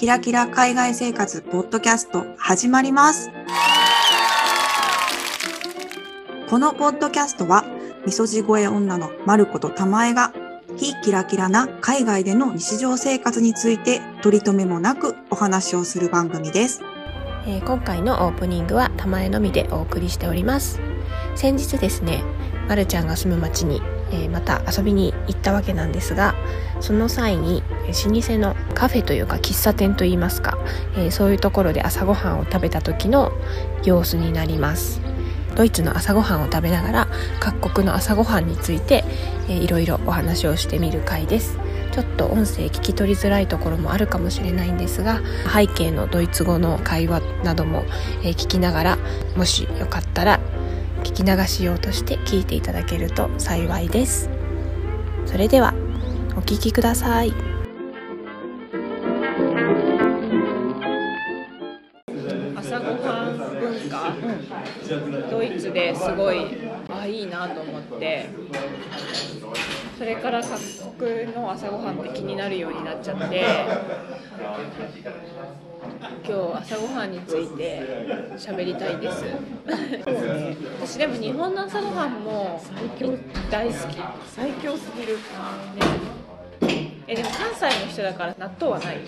キラキラ海外生活ポッドキャスト始まります。このポッドキャストは、みそじ声女のまることたまえが、非キラキラな海外での日常生活について取り留めもなくお話をする番組です。えー今回のオープニングは玉江のみでお送りしております先日ですねまるちゃんが住む町に、えまた遊びに行ったわけなんですがその際に老舗のカフェというか喫茶店といいますか、えそういうところで朝ごはんを食べた時の様子になります。ドイツの朝ごはんを食べながら各国の朝ごはんについて、えーいろいろお話をしてみる回です。ちょっと音声聞き取りづらいところもあるかもしれないんですが背景のドイツ語の会話なども、え聞きながらもしよかったら聞き流しようとして聞いていただけると幸いです。それではお聞きください。朝ごはん文化、ドイツですごいあいいなと思って。それからの朝ごはんって気になるようになっちゃって今日朝ごはんについて喋りたいです。私でも日本の朝ごはんも大好き最強すぎる。えでも関西の人だから納豆はない？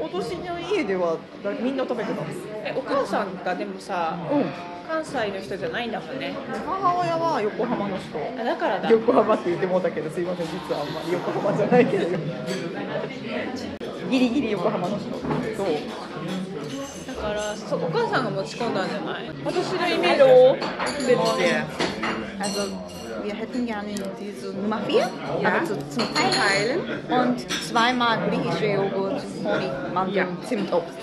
私の家ではだみんな食べてたんです。えお母さんがでもさうん関西の人じゃないんだもんね母親は横浜の人あだからだ横浜って言ってもうたけどすいません実はあんまり横浜じゃないけどギリギリ横浜の人そうだからそお母さんが持ち込んだんじゃない私のイメージを Also wir hätten gerne diese Nummer 4, aber zu, zum Teilen und zweimal griechische Joghurt, Honig, Mandeln, Zimtobst.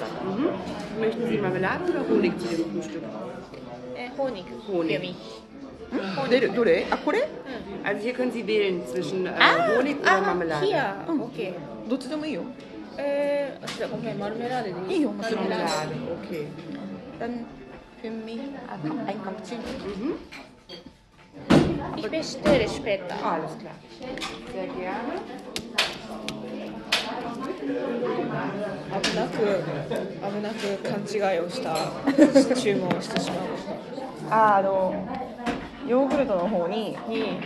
Möchten Sie Marmelade oder Honig zu dem Frühstück? えホーニクホーニク指どれどれあこれ Also hier können Sie wählen zwischen äh, Ah, Honig oder あ Marmelade. ヒアオッケーどっちでもいいよえー、あごめんマルメラーデでいいいいよもちろん Marmelade, okay. Dann für mich ein Cappuccino. Ich bestelle später Alles klar. Sehr gerne. 危なく危なく勘違いをした注文をしてしまうああのヨーグルトの方にに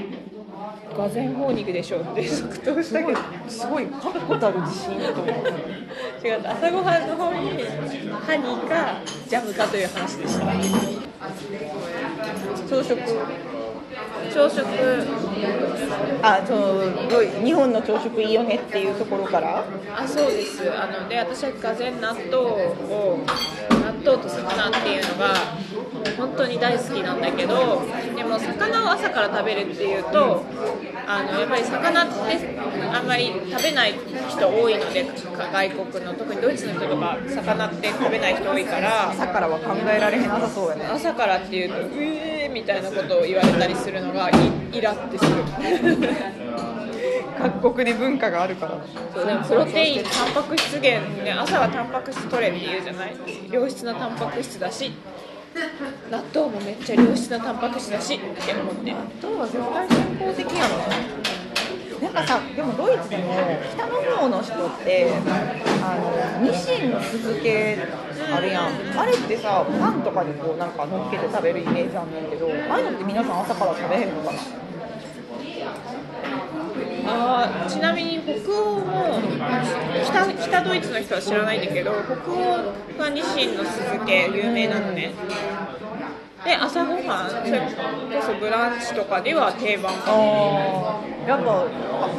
がぜんホーニクでしょって即答しすごいたけど。すごい確固たる自信と思った朝ごはんの方にハニーかジャムかという話でした。朝食朝食あそう日本の朝食いいよねっていうところから。あそうです。あので私はがぜん納豆を納豆と魚っていうのが本当に大好きなんだけどでも魚を朝から食べるっていうとあのやっぱり魚ってあんまり食べない人多いのでか外国の特にドイツの人とか魚って食べない人多いから朝からは考えられへんなさそうやね。朝からっていうと「うえー」みたいなことを言われたりするのがイイラってする。各国で文化があるから。そうでもプロテインタンパク質源ね朝はタンパク質取れって言うじゃない？良質なタンパク質だし納豆もめっちゃ良質なタンパク質だし。って思って納豆は絶対健康的やねなんかさでもドイツでも北の方の人ってあのニシンの酢漬けあるやん。あれってさパンとかにこうなんかのっけて食べるイメージあんねんけどああいうのって皆さん朝から食べへんのかな？あーちなみに北欧も北北ドイツの人は知らないんだけど北欧がニシンの酢漬け有名なのね。で朝ごはんそれこそブランチとかでは定番かやっぱ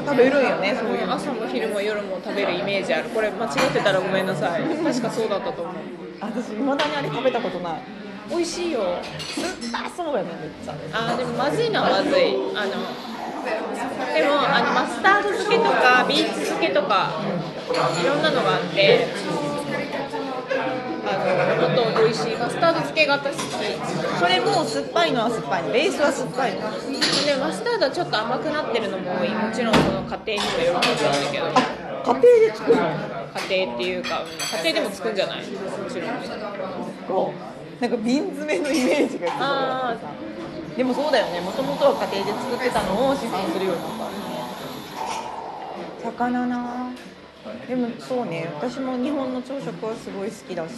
食べるんよねそういう。の朝も昼も夜も食べるイメージある。これ間違ってたらごめんなさい。確かそうだったと思う。私いまだにあれ食べたことない。美味しいよ。酸っぱそうやねめっちゃ。あーでもまずいのはまずい。あのでもあのマスタード漬けとかビーツ漬けとかいろんなのがあってあのもっと美味しいマスタード漬けが私好き。それも酸っぱいのは酸っぱい。のベースは酸っぱいの。でマスタードはちょっと甘くなってるのも多い。もちろんその家庭にもよると思うんだけど。家庭で作るの？家庭っていうかうん家庭でも作るんじゃない？もちろん。なんか瓶詰めのイメージがすごいあでもそうだよね。もともとは家庭で作ってたのを市販するようになった魚な。でもそうね。私も日本の朝食はすごい好きだし。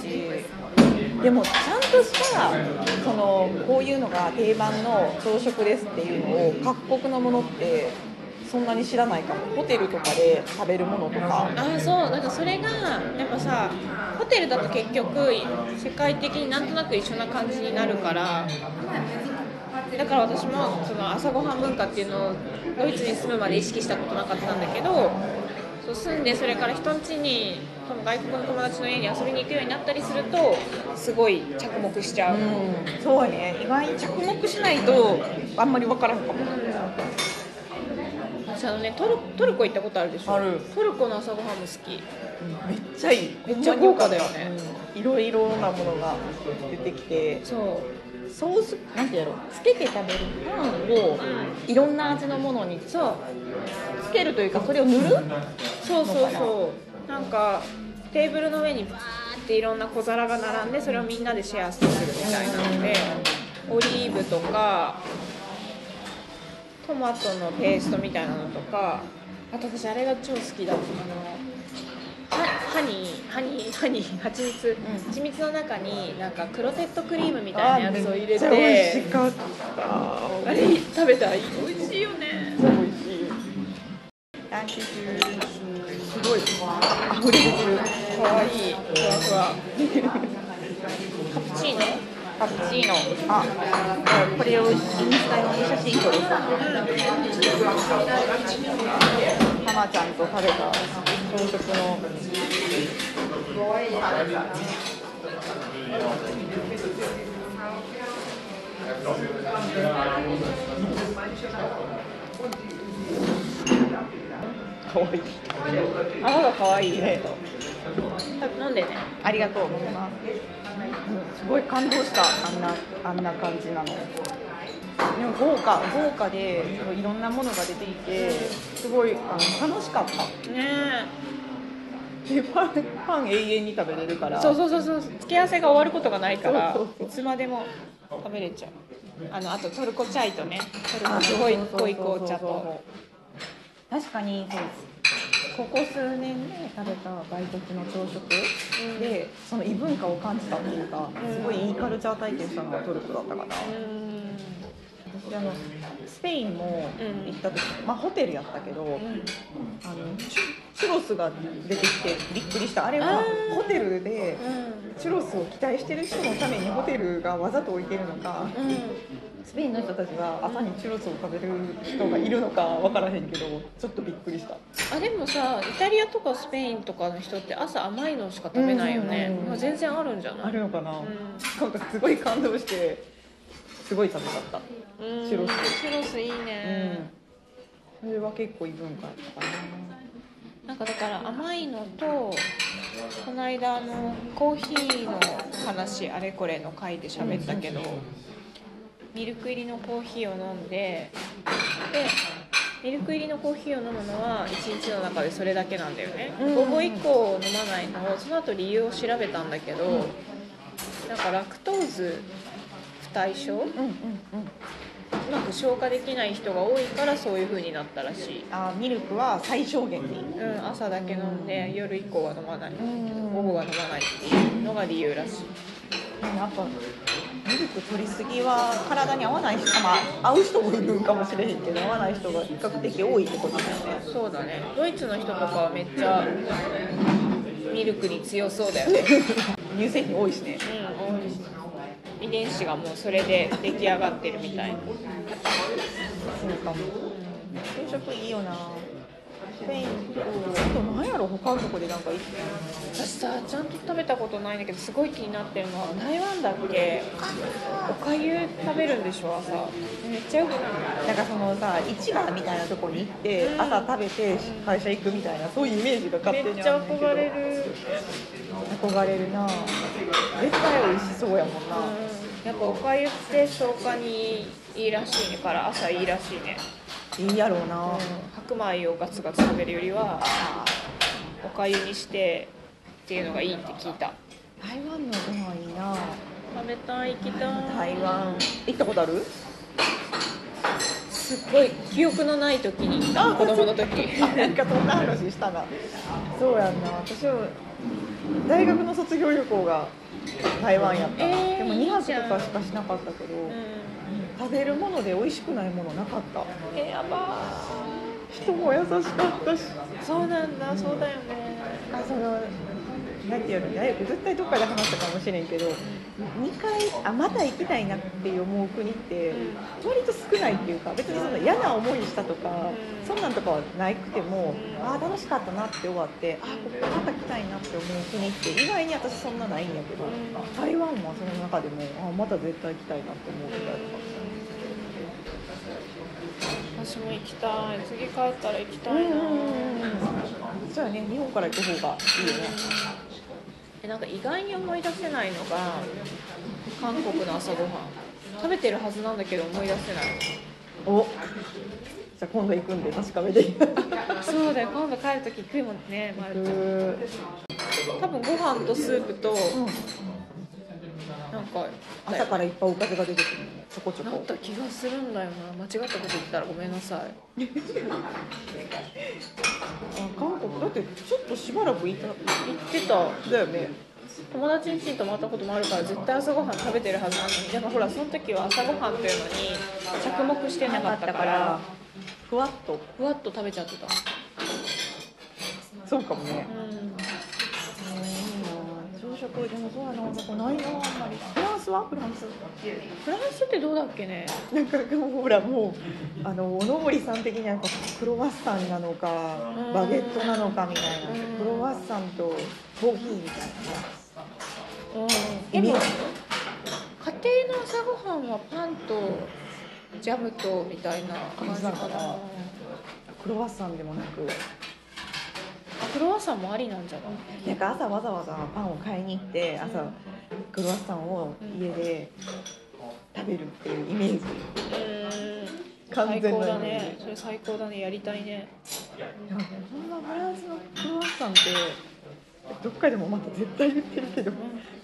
でもちゃんとしたそのこういうのが定番の朝食ですっていうのを各国のものってそんなに知らないかも。ホテルとかで食べるものとか。ああそう。なんかそれがやっぱさホテルだと結局世界的になんとなく一緒な感じになるからだから私もその朝ごはん文化っていうのをドイツに住むまで意識したことなかったんだけどそう住んでそれから人ん家にその外国の友達の家に遊びに行くようになったりするとすごい着目しちゃう、うんそうやね意外に着目しないとあんまり分からんかも。私あのねトルトルコ行ったことあるでしょ。ある。トルコの朝ごはんも好き。めっちゃいい。めっちゃ豪華だよね。うん。いろいろなものが出てきて。そうソースなんてやろつけて食べるパンをいろんな味のものにそうつけるというかそれを塗る？そうそうそう。なんかテーブルの上にバーっていろんな小皿が並んでそれをみんなでシェアするみたいなのでオリーブとかトマトのペーストみたいなのとかあと私あれが超好きだあの。ハハニーハニーハニー蜂蜜蜂蜜の中になんかクロテッドクリームみたいなやつを入れて美味しかった。あれ食べたら美味しいよね。美味しいす。ごい溢れ出てるかわいいふわふわカプチーノカプチーノあこれをインスタに写真撮るさたまちゃんと食べた朝食のかわいい泡がかわいいね飲んでねありがとうございます。うんすごい感動したあんなあんな感じなの。でも豪華豪華でいいろんなものが出ていてすごいあの楽しかった。ねでパンパン永遠に食べれるから。そうそうそうそう付け合わせが終わることがないからいつまでも食べれちゃう。あのあとトルコチャイとねトルあコすごい濃い紅茶と確かにそうここ数年で食べた外国の朝食。でその異文化を感じたっていうかすごいいいカルチャー体験したのがトルコだったかな。うん私あのスペインも行った時、まあホテルやったけど、あのチュロスが出てきてびっくりした。あれはホテルでうん。チュロスを期待してる人のためにホテルがわざと置いてるのか、スペインの人たちが朝にチュロスを食べる人がいるのかわからへんけどちょっとびっくりした。あでもさイタリアとかスペインとかの人って朝甘いのしか食べないよね、まあ、全然あるんじゃない？あるのかな、ん。なんかすごい感動してすごい食べたった。うん。チュロスいいね、それは結構異文化だったかな。なんかだから甘いのとこの間あのコーヒーの話あれこれの回で喋ったけど、ミルク入りのコーヒーを飲んででミルク入りのコーヒーを飲むのは1日の中でそれだけなんだよね、うん。午後以降飲まないのをその後理由を調べたんだけど、なんかラクトーズ不対症ううんうん。うんまく消化できない人が多いからそういう風になったらしい。あミルクは最小限でいいうん、朝だけ飲んで夜以降は飲まないん午後は飲まないっていうのが理由らしい。やっぱミルク取りすぎは体に合わない人まあ合う人もいるかもしれへんけど合わない人が比較的多いってことだよね。そうだね。ドイツの人とかはめっちゃミルクに強そうだよね。乳製品多いしね。うん多い。し遺伝子がもうそれで出来上がってるみたいそうかも。朝食いいよな。スペイン。とあと何やろ他のとこでなんか行って私さちゃんと食べたことないんだけどすごい気になってるのは台湾だっけ？おかゆ食べるんでしょ？朝。めっちゃよくないなんかそのさ市場みたいなとこに行って朝食べて会社行くみたいなそういうイメージが勝手にめっちゃ憧れる。憧れるな。絶対美味しそうやもんな、やっぱおかゆって消化にいいらしいねから朝いいらしいね、いいやろうな、白米をガツガツ食べるよりはおかゆにしてっていうのがいいって聞いた。台湾のご飯いいな。食べたい行きたい。台湾。行ったことある？すっごい記憶のない時に子供の時。あなんかそんな話したな。そうやんな。私は大学の卒業旅行が台湾やった、えーでも2泊とかしかしなかったけど、うん。食べるもので美味しくないものなかった。えやば人も優しかったし。ーそうなんだそうだよねなんていうのね絶対どっかで話したかもしれんけど2回あまた行きたいなって思う国って割と少ないっていうか別にその嫌な思いしたとかそんなんとかはなくてもああ楽しかったなって終わってあここまた来たいなって思う国って意外に私そんなないんやけど台湾はその中でもあまた絶対行きたいなって思うぐらいだった。私も行きたい。次帰ったら行きたうんいな、そうやね。日本から行く方がいいよねえなんか意外に思い出せないのが韓国の朝ごはん。食べてるはずなんだけど思い出せない。お。じゃあ今度行くんで確かめて。そうだよ。今度帰る時食いもんね、まる多分ご飯とスープと、なんか朝からいっぱいおかずが出てくる。のちょこちょこ。なった気がするんだよな。間違ったこと言ったらごめんなさい。あ韓国だってちょっとしばらくいた言ってた。だよね。友達ん家に泊まったこともあるから絶対朝ごはん食べてるはずなのに。でもほらその時は朝ごはんというのに着目してなかったからふわっと。ふわっと食べちゃってた。そうかもね。うん朝食でもそうやなそこないなあんまり。フランスはフランス。フランスってどうだっけね。なんかもうほらもうあのおのぼりさん的にはクロワッサンなのかうん。バゲットなのかみたいな。うん。クロワッサンとコーヒーみたいうん。なでも家庭の朝ごはんはパンとジャムとみたいな感じかな。クロワッサンでもなく。あクロワッサンもありなんじゃないなんか朝わざわざパンを買いに行って朝クロワッサンを家で食べるっていうイメージ。うん。完全な最高だイメージ。ね。それ最高だね。やりたいね。いやそんなフランスのクロワッサンってどっかでもまた絶対言ってるけど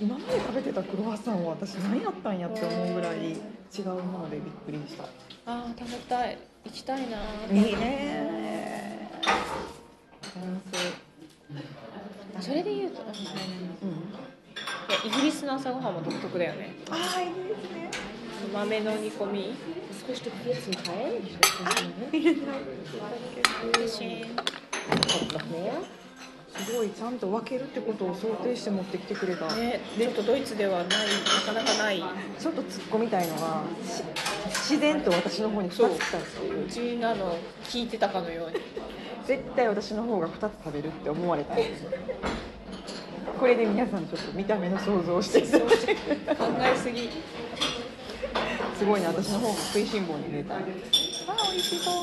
今まで食べてたクロワッサンは私何やったんやって思うぐらい違うものでびっくりした。あー食べたい。行きたいないいねフランスそれで言うと、うん。うんイギリスの朝ごはんも独特だよね。ああいいですね。豆の煮込み。少しとピエツに変。え入れたい。シーンすごい。ちゃんと分けるってことを想定して持ってきてくれた、ねちょっとドイツではないなかなかない。ちょっと突っ込みたいのがし自然と私の方に2つ来たんですよ。うちなの聞いてたかのように。絶対私の方が2つ食べるって思われたんですこれで皆さんちょっと見た目の想像をしていただ考えすぎ。すごいね私の方が食いしん坊に見えた。あ美味しそう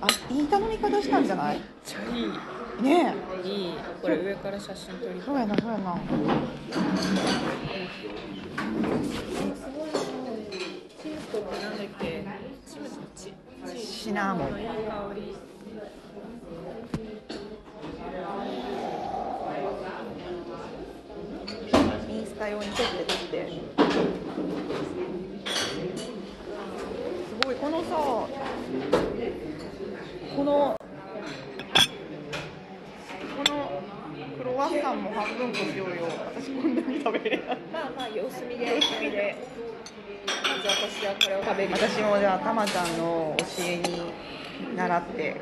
あいい頼み方したんじゃない？ちゃいいね。えい。いこれ上から写真撮りそうやなそうやななんだっシナモンインスタ用に撮って撮ってすごいこのさこのこのクロワッサンも半分こしようよ。私こんなに食べれない。まあまあ様子見で様子見で。まず私はこれを食べる。私もじゃあたまちゃんの教えに習って。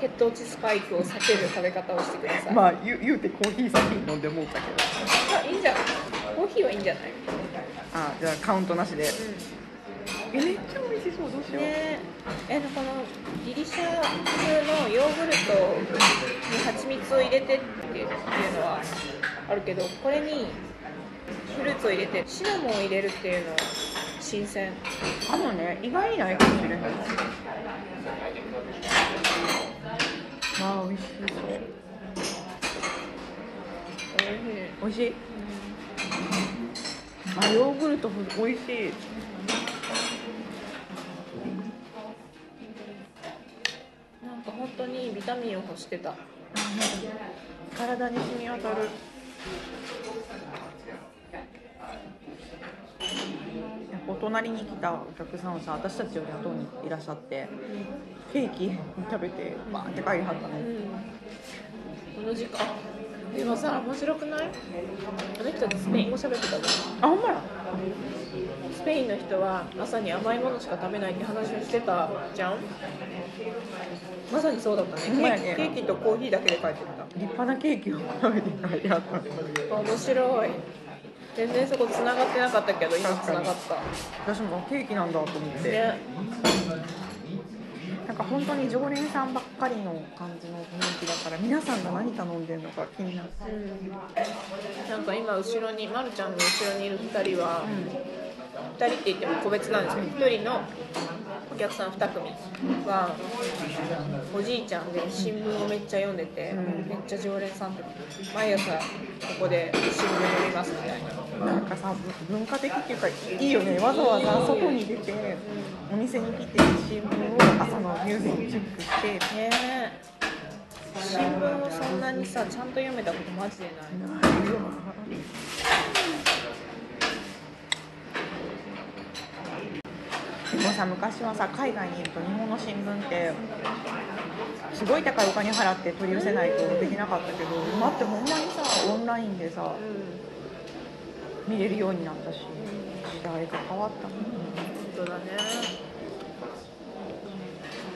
血糖値スパイクを避ける食べ方をしてください、まあ言う言うてコーヒー先に飲んでもうたけど。あいいんじゃない？コーヒーはいいんじゃない？あじゃあカウントなしで、えめっちゃ美味しそうどうしよう、ね。えこのギリシャ風のヨーグルトに蜂蜜を入れてっていうのはあるけどこれにフルーツを入れてシナモンを入れるっていうのは新鮮。あのね意外にないかもしれない。まあ美味しそう。おいしい。美味しい。あヨーグルト美味しいミンを欲してた。体に染み渡る。お隣に来たお客さんはさ私たちより後にいらっしゃってケーキ食べてバーンって帰りはったの、この時間。でもさ面白くない？あの人ってスペイン語喋ってたじゃん。あほんまや？スペインの人は朝に甘いものしか食べないって話をしてたじゃんまさにそうだったね。ほんまやね。ケーキとコーヒーだけで帰ってた。立派なケーキを。食べて帰りはった面白い。全然そこ繋がってなかったけど今繋がった。私もケーキなんだと思って、ね。なんか本当に常連さんばっかりの感じの雰囲気だから皆さんが何頼んでるのか気になる。なんか今後ろに、ま、るちゃんの後ろにいる2人は、2人って言っても個別なんですけど1人のお客さん2組。はおじいちゃんで新聞をめっちゃ読んでて、めっちゃ常連さんって毎朝ここで新聞読みますみたいな。なんかさ文化的っていうかいいよね。わざわざ外に出てお店に来て新聞を朝のニュースをチェックして。ねえ。新聞をそんなにさちゃんと読めたことマジでない。でもさ昔はさ海外にいると日本の新聞ってすごい高いお金払って取り寄せないとできなかったけど今ってほんまにさオンラインでさ見れるようになったし時代が変わったもん本当だね。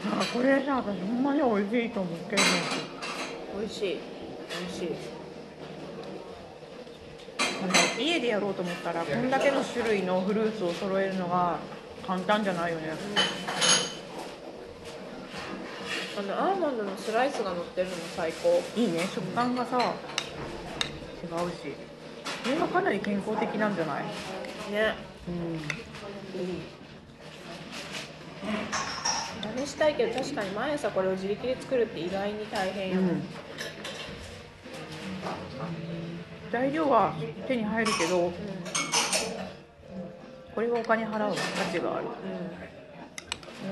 なんかこれさ私ほんまに美味しいと思ってる美味しい。美味しい。家でやろうと思ったらこんだけの種類のフルーツを揃えるのが簡単じゃないよね。あのアーモンドのスライスが乗ってるの最高。いいね。食感がさ違うし。これがかなり健康的なんじゃない？ね。うん。試したいけど確かに毎朝これを自力で作るって意外に大変よ、うん。材料は手に入るけどこれはお金払う価値がある。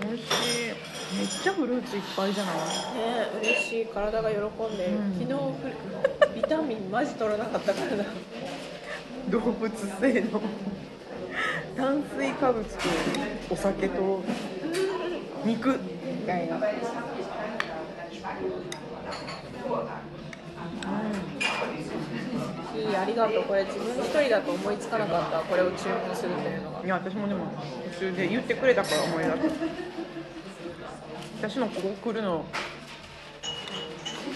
美味しい。めっちゃフルーツいっぱいじゃない？ね嬉しい。体が喜んで。る、うん。昨日フルビタミンマジ取らなかったからな。動物性の。炭水化物とお酒と肉。みたいな、いいありがとう。これ自分一人だと思いつかなかった。これを注文するというのが。いや私もでも途中で言ってくれたから思い出した私のここ来るの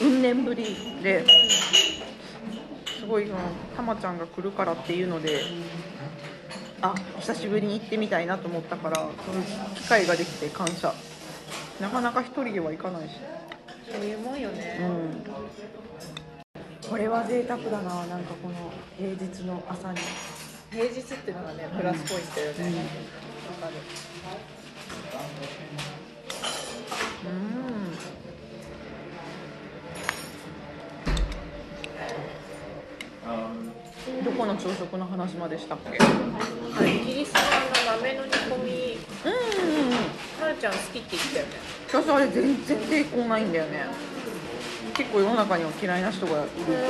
うん年ぶりですごいそのたまちゃんが来るからっていうのであ久しぶりに行ってみたいなと思ったからその機会ができて感謝。なかなか一人では行かないし。そういうもんよね、うんこれは贅沢だななんかこの平日の朝に。平日っていうのがねプラスポイントよね。わ、かる。うん。どこの朝食の話までしたっけ？あれイギリスの豆の煮込み。うんうんうん。はるちゃん好きって言ってたよね。私あれ全然抵抗ないんだよね結構世の中には嫌いな人がいるという。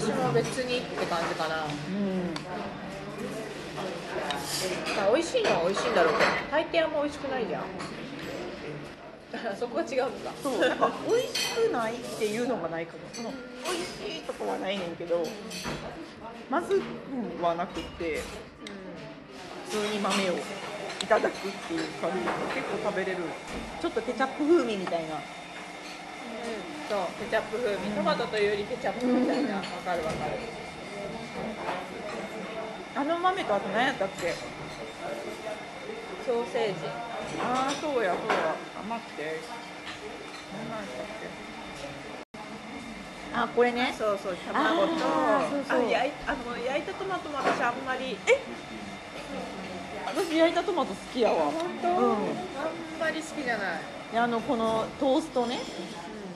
私も別にって感じかな。うん。まあ美味しいのは美味しいんだろうけど。大抵あんま美味しくないじゃん。そこが違うのかそう。美味しくないっていうのがないかも。その美味しいとかはないねんけどまずくはなくって普通に豆をいただくっていう感じで結構食べれる。ちょっとケチャップ風味みたいなそうケチャップ風味トマトというよりケチャップみたいなわかるわ。かるあの豆とあと何やったっけ？ソーセージ。ああそうやそうや。あ待って。何なんやったっけあこれねそうそう卵と。あーそう焼いあの焼いたトマトも私あんまり。私焼いたトマト好きやわ。本当、うん。あんまり好きじゃない。であのこのトーストね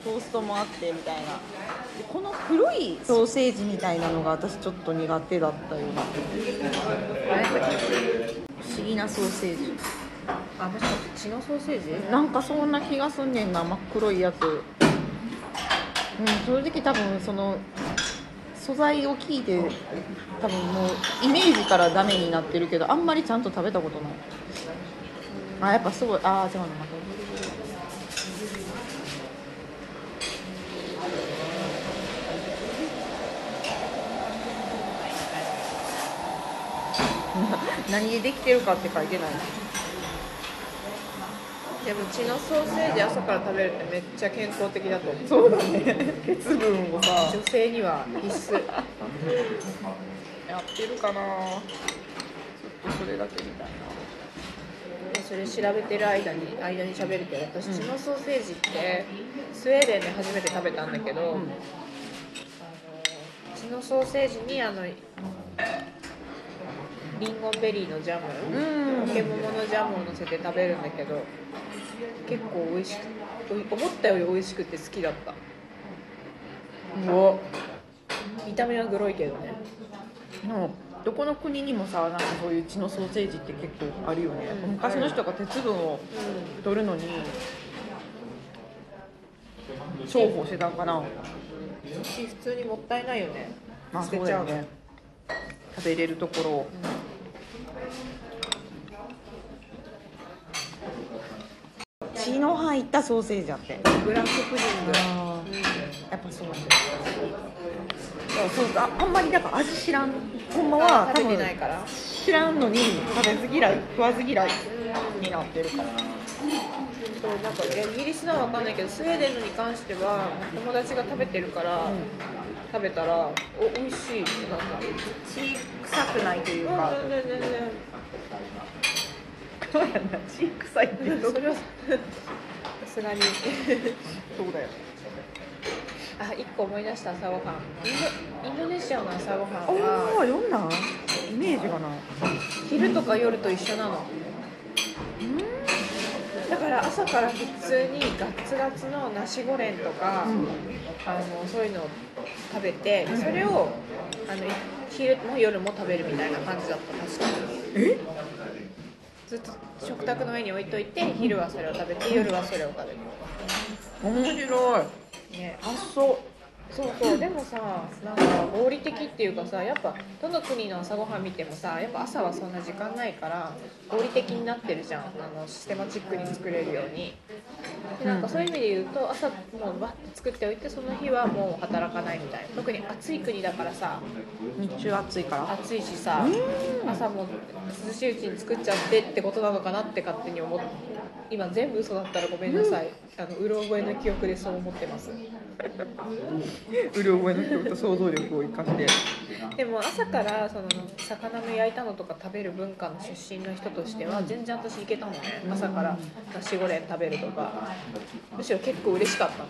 トーストもあってみたいな。でこの黒いソーセージみたいなのが私ちょっと苦手だったような不思議なソーセージ。あもしかして血のソーセージ？なんかそんな気がすんねんな真っ黒いやつ。うん正直多分その素材を聞いて多分もうイメージからダメになってるけどあんまりちゃんと食べたことない。あやっぱすごい。ああ違うのまた何でできてるかって書いてない。でも血のソーセージ朝から食べるってめっちゃ健康的だと思う。そうだね。鉄分をさ。女性には必須。やってるかな。ちょっとそれだけみたいな。それ調べてる間に間に喋るけど私血のソーセージってスウェーデンで初めて食べたんだけど、あの血のソーセージにあのリンゴンベリーのジャム、うん。ポケモモのジャムを乗せて食べるんだけど結構美味しく思ったより美味しくて好きだった。お見た目はグロいけどね。でもどこの国にもさなんかそういう血のソーセージって結構あるよね、うん。昔の人が鉄分を取るのに重宝してたんかな。し普通にもったいないよね。まあそうだよね。食べれるところを血の入ったソーセージあって。ブラックプディング。やっぱそうなんだ。よそうああんまりだから味知らん。ほんまは多分知らんのに食べず嫌い食わず嫌いになってるから。そうなんかイギリスのは分かんないけどスウェーデンのに関しては友達が食べてるから、食べたらお美味しいってなった血臭くないというか。全然全然そうやな。血臭いってそれはさすがに。そうだよ。あ一個思い出した朝ごはん。インドインドネシアの朝ごはんあはあ読んだ。イメージがない。昼とか夜と一緒なの。だから朝から普通にガッツガツのナシゴレンとか、あのそういうのを食べてそれをあの昼も夜も食べるみたいな感じだった。確かに。え？ずっと食卓の上に置いといて昼はそれを食べて夜はそれを食べる。面白い。ね。発想そうそうでもさなんか合理的っていうかさやっぱどの国の朝ごはん見てもさやっぱ朝はそんな時間ないから合理的になってるじゃん。あのシステマチックに作れるように。でなんかそういう意味で言うと朝もうバッて作っておいてその日はもう働かないみたいな。特に暑い国だからさ。日中暑いから。暑いしさ朝も涼しいうちに作っちゃってってことなのかなって勝手に思って今全部嘘だったらごめんなさい、あのうろ覚えの記憶でそう思ってます うる覚えの人と想像力を生かして。でも朝からその魚の焼いたのとか食べる文化の出身の人としては全然私いけたのね。朝からナシゴレン食べるとか。むしろ結構嬉しかったの。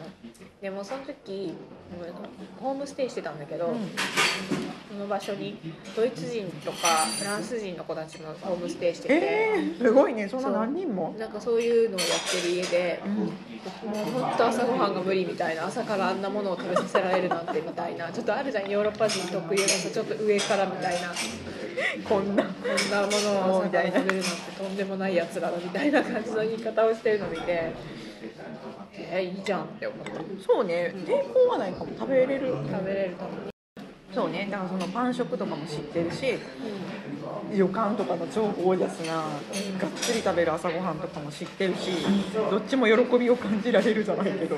でもその時ホームステイしてたんだけど、その場所にドイツ人とかフランス人の子たちもホームステイしてて、えー、すごいね。そんな何人も。なんかそういうのをやってる家で、もう本当朝ごはんが無理みたいな朝からあんなものを食べさせられるなんてみたいなちょっとあるじゃん。ヨーロッパ人特有のさちょっと上からみたいな。こんな。こんなものを朝から食べるなんてとんでもないやつらだみたいな感じの言い方をしてるのを見てえー、いいじゃんって思ったそうね抵抗はないかも。食べれる。食べれるためにそうねだからそのパン食とかも知ってるし旅館とかの超ゴージャスながっつり食べる朝ごはんとかも知ってるしどっちも喜びを感じられるじゃないけど。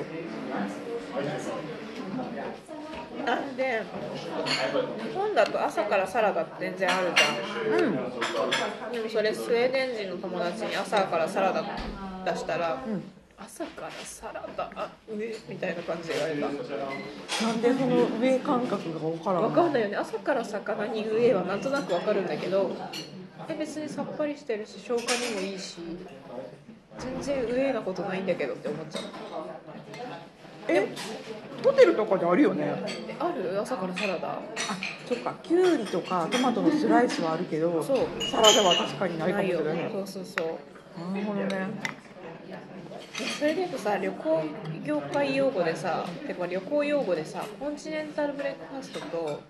なんで日本だと朝からサラダ全然あるじゃん。うん。でもそれスウェーデン人の友達に朝からサラダ出したら、ん朝からサラダあ上みたいな感じで言われたなんでその上感覚が分からん分かんないよね。朝から魚に上はなんとなく分かるんだけどえ別にさっぱりしてるし消化にもいいし全然上なことないんだけどって思っちゃう。えホテルとかであるよね？えある？朝からサラダ。あそっか。きゅうりとかトマトのスライスはあるけどそう。サラダは確かにないかもしれない。そうそうそう。なるほどねそれでいうとさ旅行業界用語でさてか旅行用語でさコンチネンタルブレックファーストと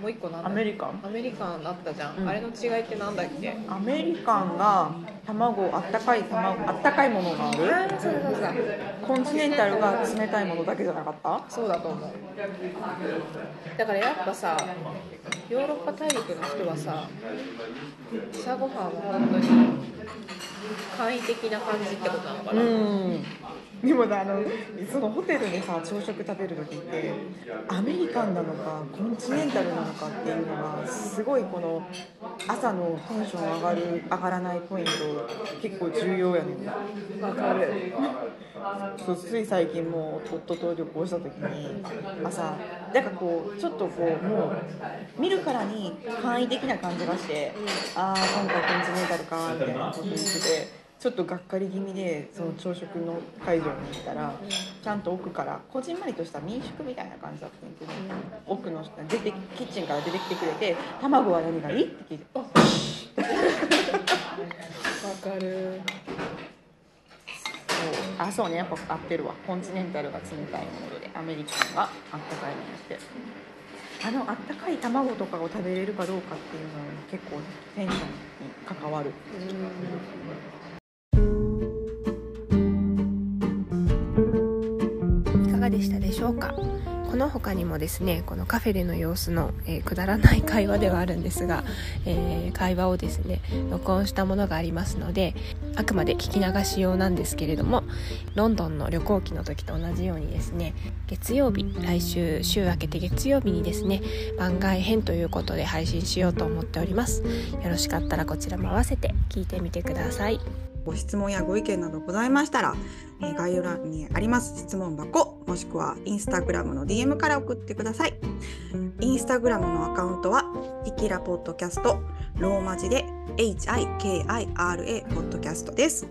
もう一個なんだアメリカン？アメリカンだったじゃん、うん。あれの違いってなんだっけ？アメリカンが卵あったかい卵あったかいものがある？あそうだそう。だコンチネンタルが冷たいものだけじゃなかった？そうだと思う。だからやっぱさヨーロッパ大陸の人はさ朝ごはんは本当に簡易的な感じってことなのかな、うん。でもあのそのホテルでさ朝食食べる時ってアメリカンなのかコンチネンタルなのかっていうのがすごいこの朝のテンション上がる上がらないポイント結構重要やねんわかる。そうつい最近もう夫と旅行した時に朝なんかこうちょっとこうもう見るからに簡易的な感じがして、ああ今回コンチネンタルかみたいなこと言っててちょっとがっかり気味でその朝食の会場に行ったらちゃんと奥からこじんまりとした民宿みたいな感じだったんやけど、奥の人が出てキッチンから出てきてくれて「卵は何がいい?」って聞いてわかる。そう。あそうね。やっぱ合ってるわ。コンチネンタルが冷たいものでアメリカンがあったかいものって。あのあったかい卵とかを食べれるかどうかっていうのは結構テンションに関わるでしたでしょうか？この他にもですねこのカフェでの様子の、えーくだらない会話ではあるんですが、えー会話をですね録音したものがありますのであくまで聞き流し用なんですけれどもロンドンの旅行記の時と同じようにですね月曜日来週週明けて月曜日にですね番外編ということで配信しようと思っております。よろしかったらこちらも合わせて聞いてみてください。ご質問やご意見などございましたら、えー概要欄にあります質問箱もしくはインスタグラムの DM から送ってください。インスタグラムのアカウントはヒキラポッドキャストローマ字で HIKIRA ポッドキャストです。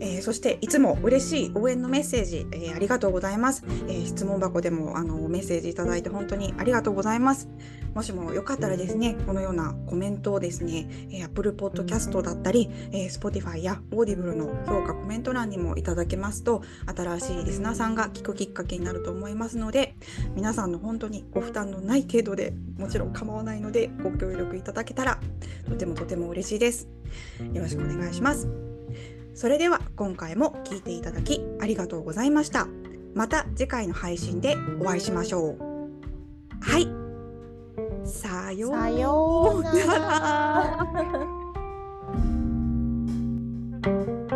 えーそしていつも嬉しい応援のメッセージ、えーありがとうございます、えー質問箱でもあのメッセージいただいて本当にありがとうございます。もしもよかったらですねこのようなコメントをですね、え Apple Podcast だったり、え Spotify や Audible の評価コメント欄にもいただけますと新しいリスナーさんが聞くきっかけになると思いますので皆さんの本当にご負担のない程度でもちろん構わないのでご協力いただけたらとてもとても嬉しいです。よろしくお願いします。それでは今回も聴いていただきありがとうございました。また次回の配信でお会いしましょう。はい。さようなら。